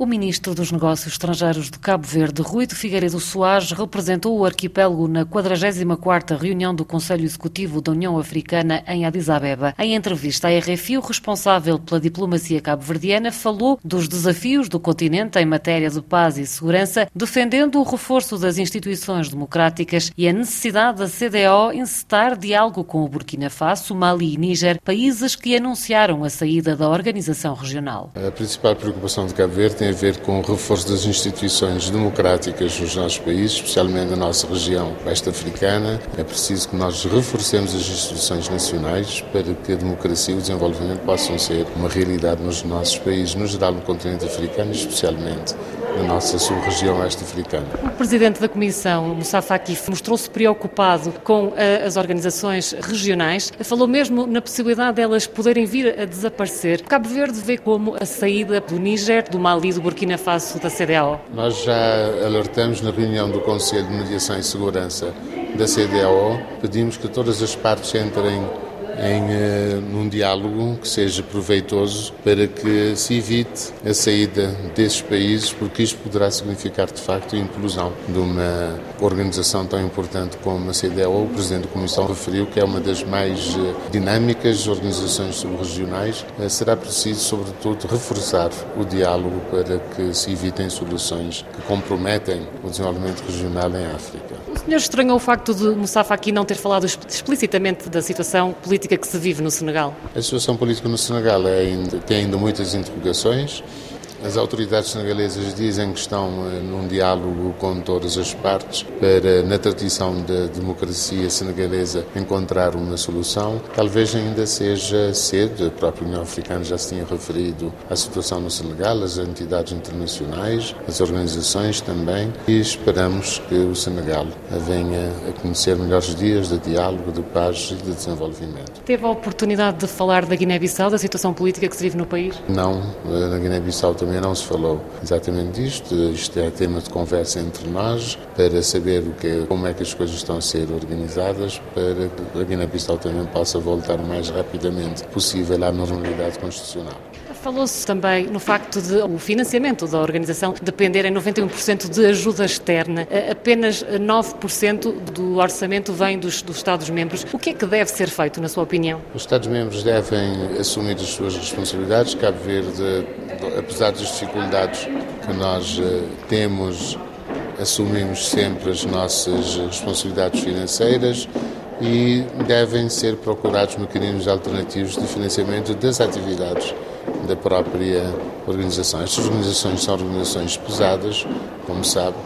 O ministro dos Negócios Estrangeiros de Cabo Verde, Rui de Figueiredo Soares, representou o arquipélago na 44ª reunião do Conselho Executivo da União Africana em Addis Abeba. Em entrevista à RFI, o responsável pela diplomacia cabo-verdiana falou dos desafios do continente em matéria de paz e segurança, defendendo o reforço das instituições democráticas e a necessidade da CDO encetar diálogo com o Burkina Faso, Mali e Níger, países que anunciaram a saída da organização regional. A principal preocupação de Cabo Verde tem a ver com o reforço das instituições democráticas nos nossos países, especialmente na nossa região oeste-africana. É preciso que nós reforcemos as instituições nacionais para que a democracia e o desenvolvimento possam ser uma realidade nos nossos países, no geral no continente africano, especialmente na nossa sub-região oeste-africana. O Presidente da Comissão, Moussa Faki, mostrou-se preocupado com uh, as organizações regionais. Falou mesmo na possibilidade delas poderem vir a desaparecer. Cabo Verde vê como a saída do Níger, do Mali, do Burkina Faso, da CDAO. Nós já alertamos na reunião do Conselho de Mediação e Segurança da CDAO, pedimos que todas as partes entrem em uh, num diálogo que seja proveitoso para que se evite a saída desses países, porque isto poderá significar de facto a inclusão de uma organização tão importante como a CDAO. O Presidente da Comissão referiu que é uma das mais uh, dinâmicas organizações subregionais. Uh, será preciso, sobretudo, reforçar o diálogo para que se evitem soluções que comprometem o desenvolvimento regional em África. O senhor estranhou o facto de Moussa Faki não ter falado explicitamente da situação política que se vive no Senegal? A situação política no Senegal é ainda, tem ainda muitas interrogações. As autoridades senegalesas dizem que estão eh, num diálogo com todas as partes para, na tradição da democracia senegalesa, encontrar uma solução. Talvez ainda seja cedo, a própria União Africana já se tinha referido à situação no Senegal, as entidades internacionais, as organizações também, e esperamos que o Senegal venha a conhecer melhores dias de diálogo, de paz e de desenvolvimento. Teve a oportunidade de falar da Guiné-Bissau, da situação política que se vive no país? Não, eh, na Guiné-Bissau também também não se falou exatamente disto. Isto é tema de conversa entre nós para saber o que, é, como é que as coisas estão a ser organizadas para que a Guiné-Bissau também possa voltar o mais rapidamente possível à normalidade constitucional. Falou-se também no facto de o financiamento da organização depender em 91% de ajuda externa. Apenas 9% do orçamento vem dos, dos Estados-membros. O que é que deve ser feito, na sua opinião? Os Estados-membros devem assumir as suas responsabilidades. Cabo Verde, apesar das dificuldades que nós eh, temos, assumimos sempre as nossas responsabilidades financeiras e devem ser procurados mecanismos alternativos de financiamento das atividades da própria organização. Estas organizações são organizações pesadas, como sabe,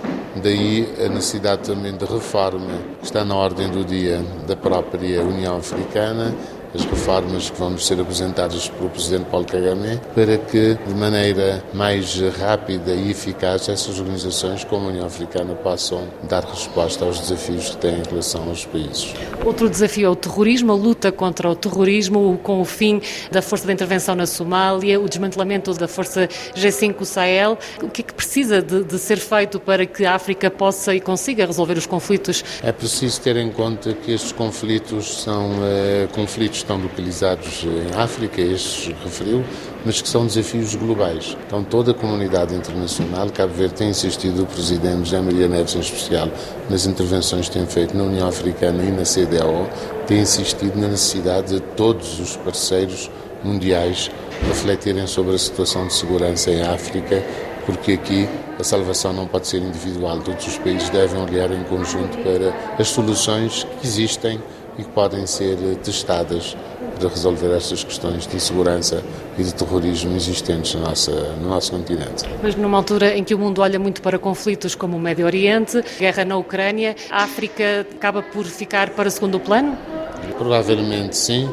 daí a necessidade também de reforma que está na ordem do dia da própria União Africana as reformas que vão ser apresentadas pelo Presidente Paulo Kagame para que, de maneira mais rápida e eficaz, essas organizações, como a União Africana, possam dar resposta aos desafios que têm em relação aos países. Outro desafio é o terrorismo, a luta contra o terrorismo, com o fim da Força de Intervenção na Somália, o desmantelamento da Força G5 Sahel. O que é que precisa de, de ser feito para que a África possa e consiga resolver os conflitos? É preciso ter em conta que estes conflitos são uh, conflitos estão localizados em África, estes referiu, mas que são desafios globais. Então toda a comunidade internacional, Cabo Verde tem insistido, o Presidente José Maria Neves em especial, nas intervenções que tem feito na União Africana e na CDAO, tem insistido na necessidade de todos os parceiros mundiais refletirem sobre a situação de segurança em África, porque aqui a salvação não pode ser individual, todos os países devem olhar em conjunto para as soluções que existem e que podem ser testadas para resolver estas questões de segurança e de terrorismo existentes na nossa, no nosso continente. Mas numa altura em que o mundo olha muito para conflitos como o Médio Oriente, guerra na Ucrânia, a África acaba por ficar para segundo plano? Provavelmente sim,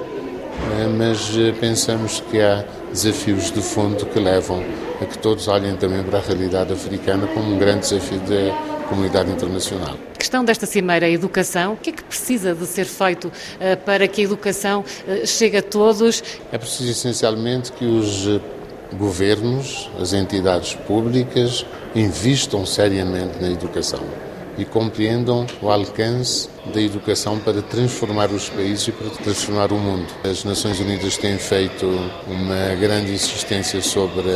eh, mas eh, pensamos que há desafios de fundo que levam a que todos olhem também para a realidade africana como um grande desafio da comunidade internacional. A questão desta cimeira, a educação, o que é que precisa de ser feito uh, para que a educação uh, chegue a todos? É preciso essencialmente que os governos, as entidades públicas, investam seriamente na educação e compreendam o alcance da educação para transformar os países e para transformar o mundo. As Nações Unidas têm feito uma grande insistência sobre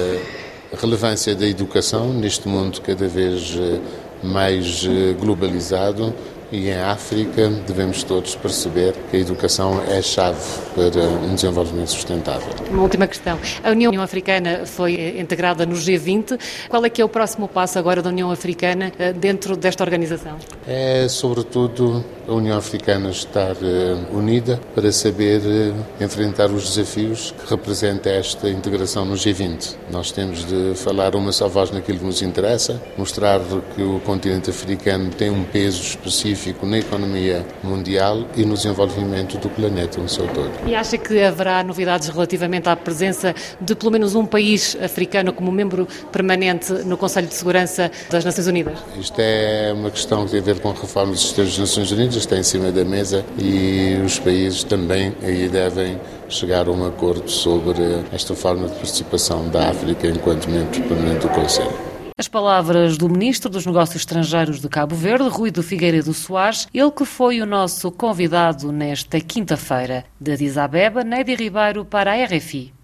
a relevância da educação neste mundo cada vez eh, mais eh, globalizado e em África devemos todos perceber que a educação é a chave para um desenvolvimento sustentável. Uma última questão. A União Africana foi eh, integrada no G20. Qual é que é o próximo passo agora da União Africana eh, dentro desta organização? É, sobretudo, a União Africana estar uh, unida para saber uh, enfrentar os desafios que representa esta integração no G20. Nós temos de falar uma só voz naquilo que nos interessa, mostrar que o continente africano tem um peso específico na economia mundial e no desenvolvimento do planeta no seu todo. E acha que haverá novidades relativamente à presença de pelo menos um país africano como membro permanente no Conselho de Segurança das Nações Unidas? Isto é uma questão que tem a ver com a reforma dos sistemas das Nações Unidas está em cima da mesa e os países também aí devem chegar a um acordo sobre esta forma de participação da África enquanto membro permanente do Conselho. As palavras do Ministro dos Negócios Estrangeiros de Cabo Verde, Rui do Figueiredo Soares, ele que foi o nosso convidado nesta quinta-feira. De Addis Abeba, Nédia Ribeiro para a RFI.